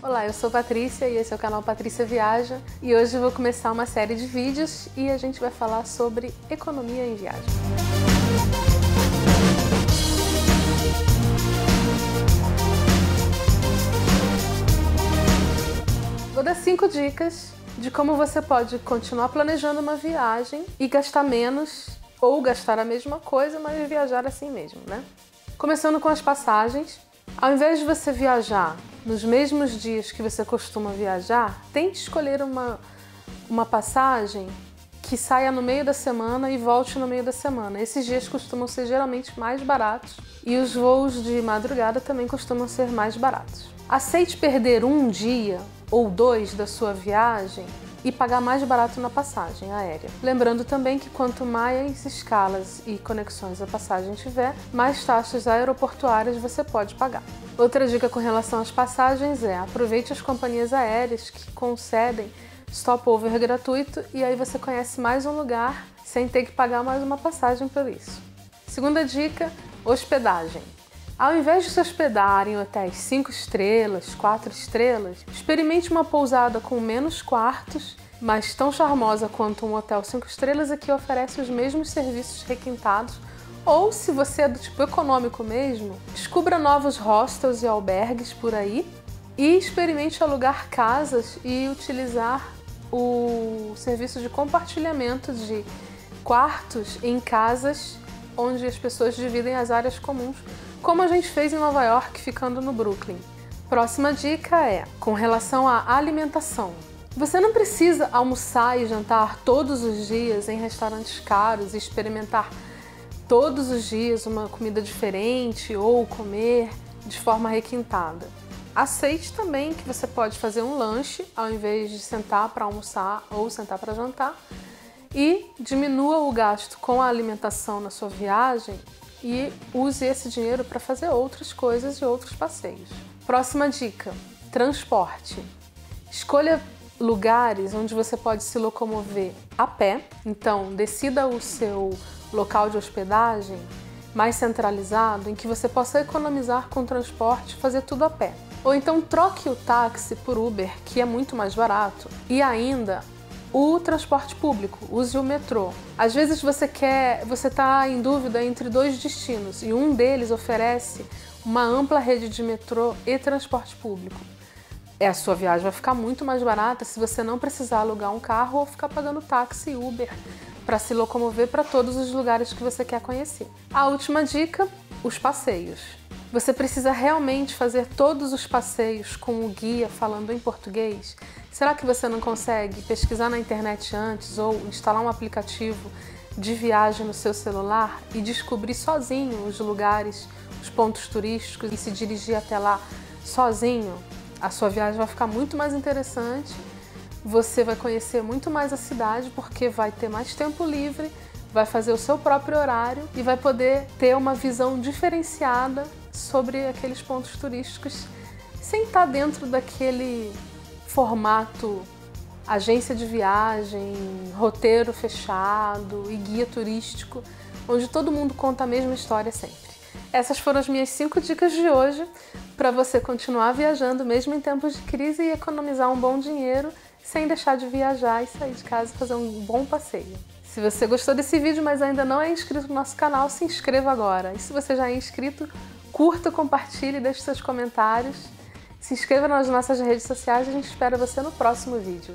Olá, eu sou Patrícia e esse é o canal Patrícia Viaja e hoje eu vou começar uma série de vídeos e a gente vai falar sobre economia em viagem. Vou dar cinco dicas de como você pode continuar planejando uma viagem e gastar menos ou gastar a mesma coisa, mas viajar assim mesmo, né? Começando com as passagens. Ao invés de você viajar nos mesmos dias que você costuma viajar, tente escolher uma, uma passagem que saia no meio da semana e volte no meio da semana. Esses dias costumam ser geralmente mais baratos e os voos de madrugada também costumam ser mais baratos. Aceite perder um dia ou dois da sua viagem e pagar mais barato na passagem aérea. Lembrando também que quanto mais escalas e conexões a passagem tiver, mais taxas aeroportuárias você pode pagar. Outra dica com relação às passagens é aproveite as companhias aéreas que concedem stopover gratuito e aí você conhece mais um lugar sem ter que pagar mais uma passagem por isso. Segunda dica, hospedagem. Ao invés de se hospedar em hotéis 5 estrelas, 4 estrelas, experimente uma pousada com menos quartos, mas tão charmosa quanto um hotel 5 estrelas e que oferece os mesmos serviços requintados. Ou, se você é do tipo econômico mesmo, descubra novos hostels e albergues por aí e experimente alugar casas e utilizar o serviço de compartilhamento de quartos em casas onde as pessoas dividem as áreas comuns como a gente fez em Nova York, ficando no Brooklyn. Próxima dica é com relação à alimentação. Você não precisa almoçar e jantar todos os dias em restaurantes caros e experimentar todos os dias uma comida diferente ou comer de forma requintada. Aceite também que você pode fazer um lanche ao invés de sentar para almoçar ou sentar para jantar e diminua o gasto com a alimentação na sua viagem e use esse dinheiro para fazer outras coisas e outros passeios. Próxima dica: transporte. Escolha lugares onde você pode se locomover a pé. Então, decida o seu local de hospedagem mais centralizado em que você possa economizar com transporte, fazer tudo a pé. Ou então troque o táxi por Uber, que é muito mais barato, e ainda o transporte público, use o metrô. Às vezes você quer, você está em dúvida entre dois destinos e um deles oferece uma ampla rede de metrô e transporte público. É, a sua viagem vai ficar muito mais barata se você não precisar alugar um carro ou ficar pagando táxi e Uber para se locomover para todos os lugares que você quer conhecer. A última dica: os passeios. Você precisa realmente fazer todos os passeios com o guia falando em português? Será que você não consegue pesquisar na internet antes ou instalar um aplicativo de viagem no seu celular e descobrir sozinho os lugares, os pontos turísticos e se dirigir até lá sozinho? A sua viagem vai ficar muito mais interessante, você vai conhecer muito mais a cidade porque vai ter mais tempo livre vai fazer o seu próprio horário e vai poder ter uma visão diferenciada sobre aqueles pontos turísticos sem estar dentro daquele formato agência de viagem, roteiro fechado e guia turístico, onde todo mundo conta a mesma história sempre. Essas foram as minhas cinco dicas de hoje para você continuar viajando mesmo em tempos de crise e economizar um bom dinheiro sem deixar de viajar e sair de casa e fazer um bom passeio. Se você gostou desse vídeo, mas ainda não é inscrito no nosso canal, se inscreva agora. E se você já é inscrito, curta, compartilhe, deixe seus comentários. Se inscreva nas nossas redes sociais e a gente espera você no próximo vídeo.